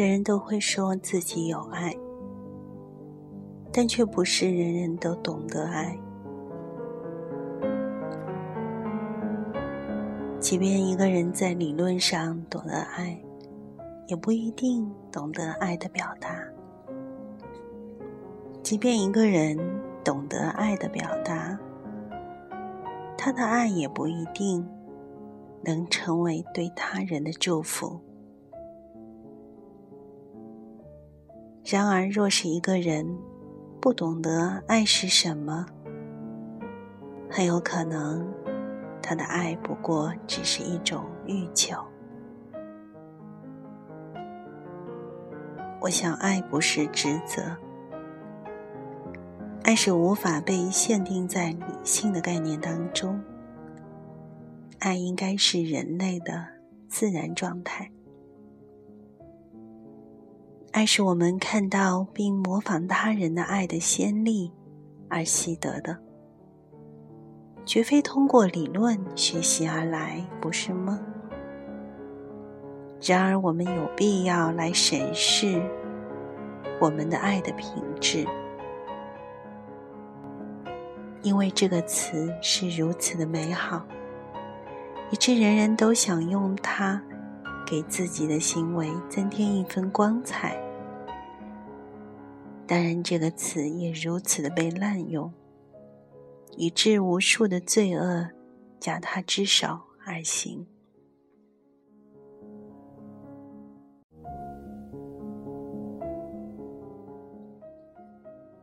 人人都会说自己有爱，但却不是人人都懂得爱。即便一个人在理论上懂得爱，也不一定懂得爱的表达。即便一个人懂得爱的表达，他的爱也不一定能成为对他人的祝福。然而，若是一个人不懂得爱是什么，很有可能他的爱不过只是一种欲求。我想，爱不是职责，爱是无法被限定在理性的概念当中，爱应该是人类的自然状态。爱是我们看到并模仿他人的爱的先例而习得的，绝非通过理论学习而来，不是吗？然而，我们有必要来审视我们的爱的品质，因为这个词是如此的美好，以致人人都想用它。给自己的行为增添一分光彩。当然，这个词也如此的被滥用，以致无数的罪恶假他之手而行。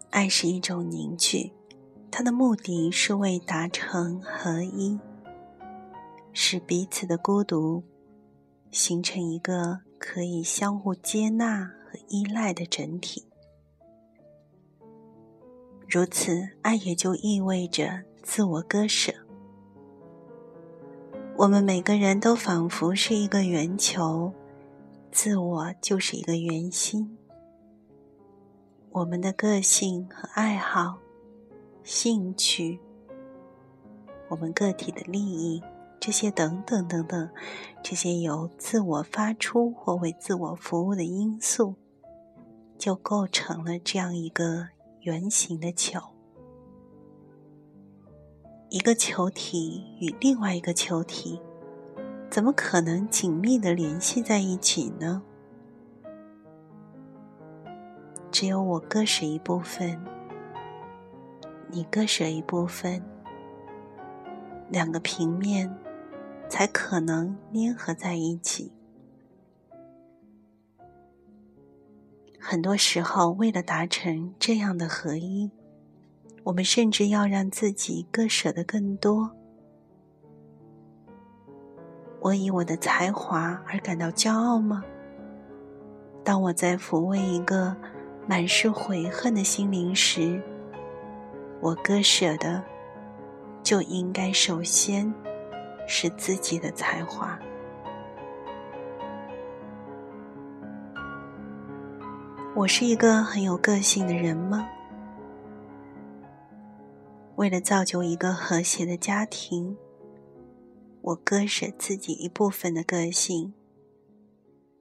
爱是一种凝聚，它的目的是为达成合一，使彼此的孤独。形成一个可以相互接纳和依赖的整体，如此，爱也就意味着自我割舍。我们每个人都仿佛是一个圆球，自我就是一个圆心。我们的个性和爱好、兴趣，我们个体的利益。这些等等等等，这些由自我发出或为自我服务的因素，就构成了这样一个圆形的球。一个球体与另外一个球体，怎么可能紧密的联系在一起呢？只有我割舍一部分，你割舍一部分，两个平面。才可能粘合在一起。很多时候，为了达成这样的合一，我们甚至要让自己割舍的更多。我以我的才华而感到骄傲吗？当我在抚慰一个满是悔恨的心灵时，我割舍的就应该首先。是自己的才华。我是一个很有个性的人吗？为了造就一个和谐的家庭，我割舍自己一部分的个性，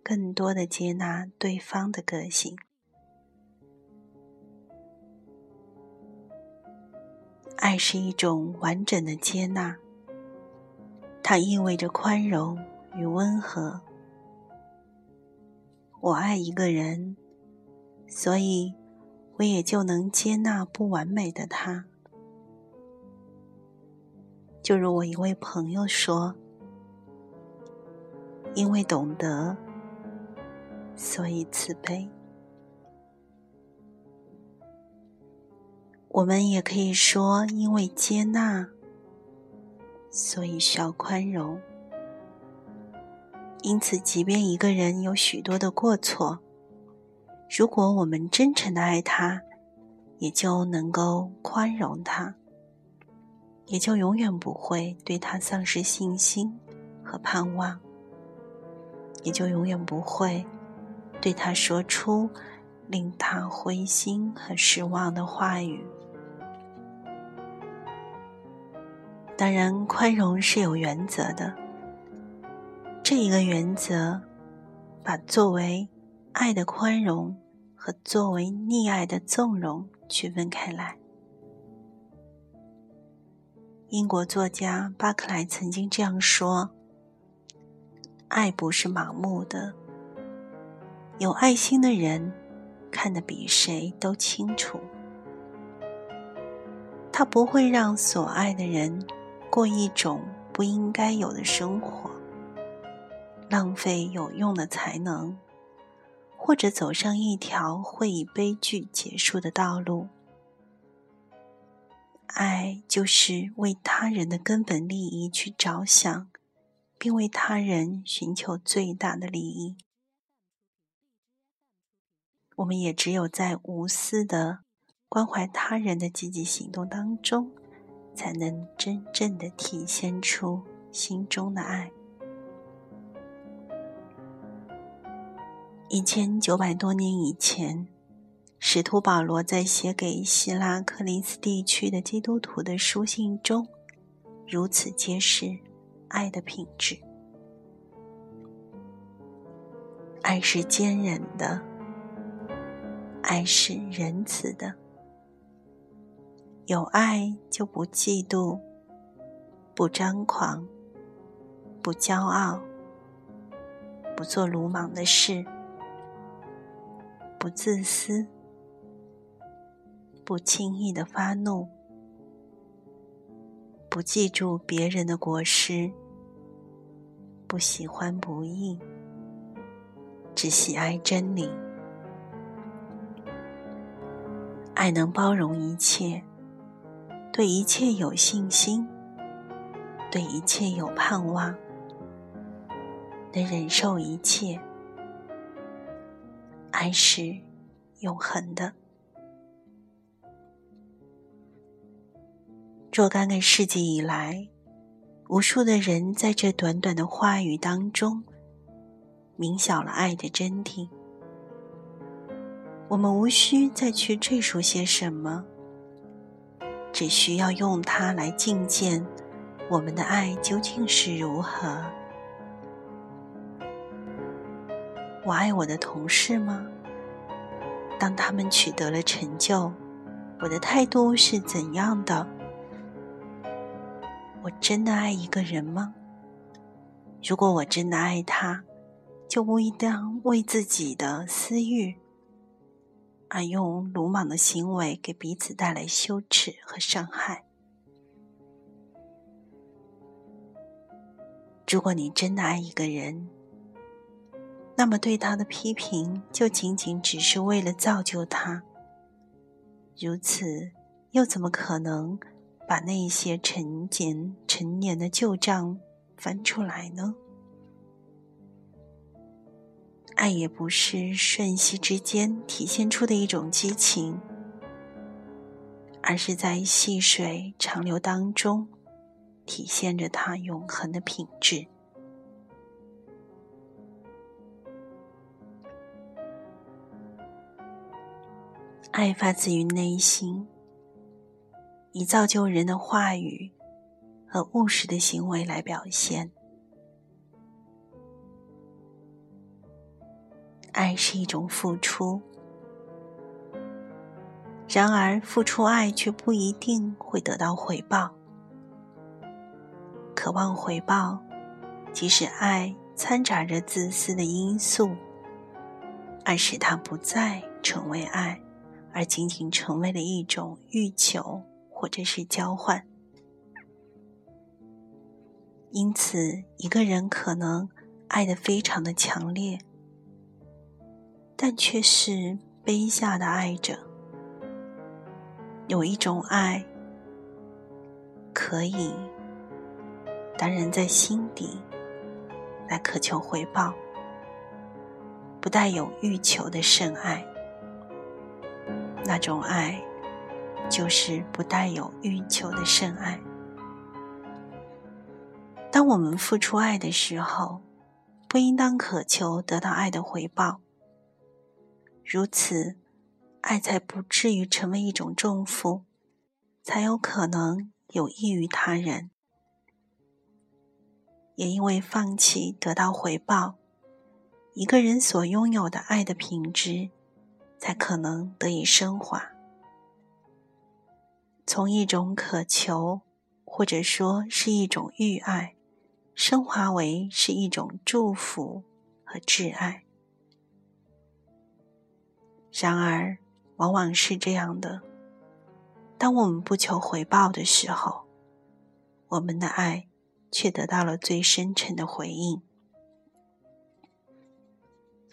更多的接纳对方的个性。爱是一种完整的接纳。它意味着宽容与温和。我爱一个人，所以我也就能接纳不完美的他。就如我一位朋友说：“因为懂得，所以慈悲。”我们也可以说：“因为接纳。”所以需要宽容。因此，即便一个人有许多的过错，如果我们真诚的爱他，也就能够宽容他，也就永远不会对他丧失信心和盼望，也就永远不会对他说出令他灰心和失望的话语。当然，宽容是有原则的。这一个原则，把作为爱的宽容和作为溺爱的纵容区分开来。英国作家巴克莱曾经这样说：“爱不是盲目的，有爱心的人看得比谁都清楚。他不会让所爱的人过一种不应该有的生活，浪费有用的才能，或者走上一条会以悲剧结束的道路。”爱就是为他人的根本利益去着想，并为他人寻求最大的利益。我们也只有在无私的关怀他人的积极行动当中，才能真正的体现出心中的爱。一千九百多年以前。使徒保罗在写给希腊克林斯地区的基督徒的书信中，如此揭示爱的品质：爱是坚忍的，爱是仁慈的。有爱就不嫉妒，不张狂，不骄傲，不做鲁莽的事，不自私。不轻易的发怒，不记住别人的过失，不喜欢不义，只喜爱真理。爱能包容一切，对一切有信心，对一切有盼望，能忍受一切。爱是永恒的。若干个世纪以来，无数的人在这短短的话语当中，明晓了爱的真谛。我们无需再去赘述些什么，只需要用它来觐见我们的爱究竟是如何。我爱我的同事吗？当他们取得了成就，我的态度是怎样的？我真的爱一个人吗？如果我真的爱他，就不应当为自己的私欲而用鲁莽的行为给彼此带来羞耻和伤害。如果你真的爱一个人，那么对他的批评就仅仅只是为了造就他。如此，又怎么可能？把那些陈年陈年的旧账翻出来呢？爱也不是瞬息之间体现出的一种激情，而是在细水长流当中体现着它永恒的品质。爱发自于内心。以造就人的话语和务实的行为来表现。爱是一种付出，然而付出爱却不一定会得到回报。渴望回报，即使爱掺杂着自私的因素，而使它不再成为爱，而仅仅成为了一种欲求。或者是交换，因此一个人可能爱的非常的强烈，但却是卑下的爱着。有一种爱，可以，当然在心底来渴求回报，不带有欲求的深爱，那种爱。就是不带有欲求的深爱。当我们付出爱的时候，不应当渴求得到爱的回报。如此，爱才不至于成为一种重负，才有可能有益于他人。也因为放弃得到回报，一个人所拥有的爱的品质，才可能得以升华。从一种渴求，或者说是一种欲爱，升华为是一种祝福和挚爱。然而，往往是这样的：当我们不求回报的时候，我们的爱却得到了最深沉的回应。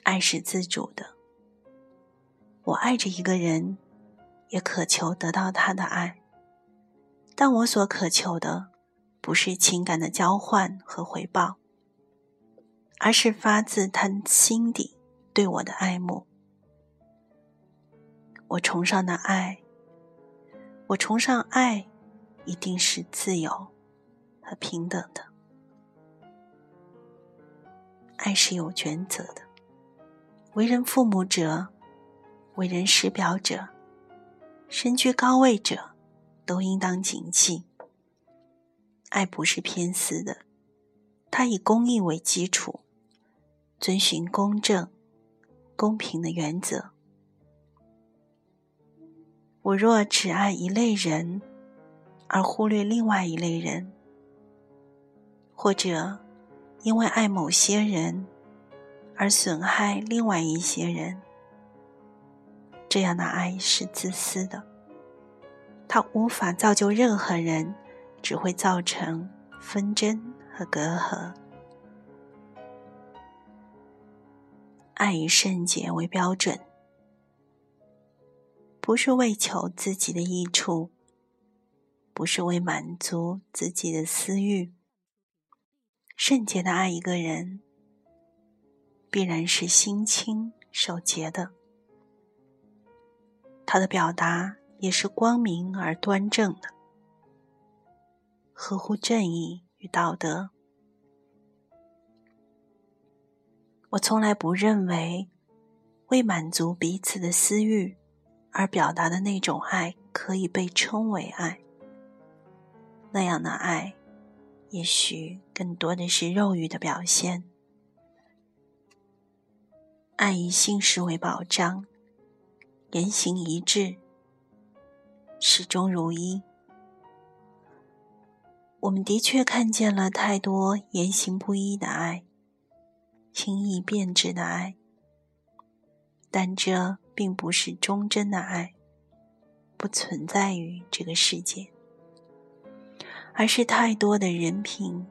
爱是自主的，我爱着一个人，也渴求得到他的爱。但我所渴求的，不是情感的交换和回报，而是发自他心底对我的爱慕。我崇尚的爱，我崇尚爱，一定是自由和平等的。爱是有原则的。为人父母者，为人师表者，身居高位者，都应当谨记：爱不是偏私的，它以公义为基础，遵循公正、公平的原则。我若只爱一类人，而忽略另外一类人，或者因为爱某些人，而损害另外一些人，这样的爱是自私的，它无法造就任何人，只会造成纷争和隔阂。爱以圣洁为标准，不是为求自己的益处，不是为满足自己的私欲。圣洁的爱一个人。必然是心清守洁的，他的表达也是光明而端正的，合乎正义与道德。我从来不认为，为满足彼此的私欲而表达的那种爱可以被称为爱。那样的爱，也许更多的是肉欲的表现。爱以信实为保障，言行一致，始终如一。我们的确看见了太多言行不一的爱，轻易变质的爱，但这并不是忠贞的爱，不存在于这个世界，而是太多的人品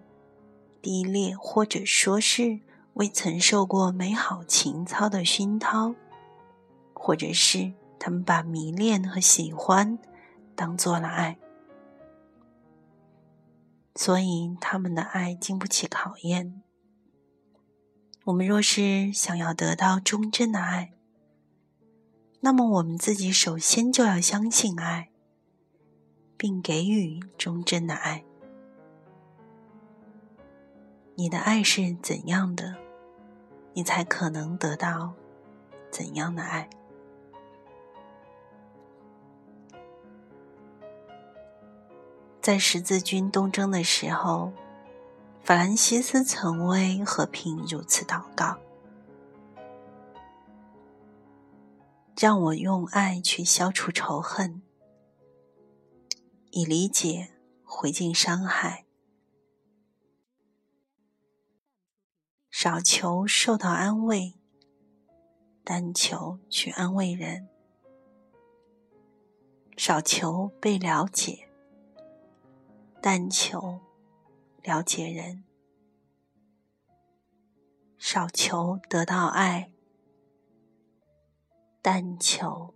低劣，或者说是。未曾受过美好情操的熏陶，或者是他们把迷恋和喜欢当做了爱，所以他们的爱经不起考验。我们若是想要得到忠贞的爱，那么我们自己首先就要相信爱，并给予忠贞的爱。你的爱是怎样的？你才可能得到怎样的爱？在十字军东征的时候，法兰西斯曾为和平如此祷告：“让我用爱去消除仇恨，以理解回敬伤害。”少求受到安慰，但求去安慰人；少求被了解，但求了解人；少求得到爱，但求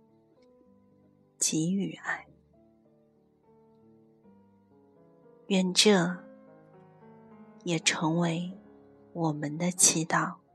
给予爱。愿这也成为。我们的祈祷。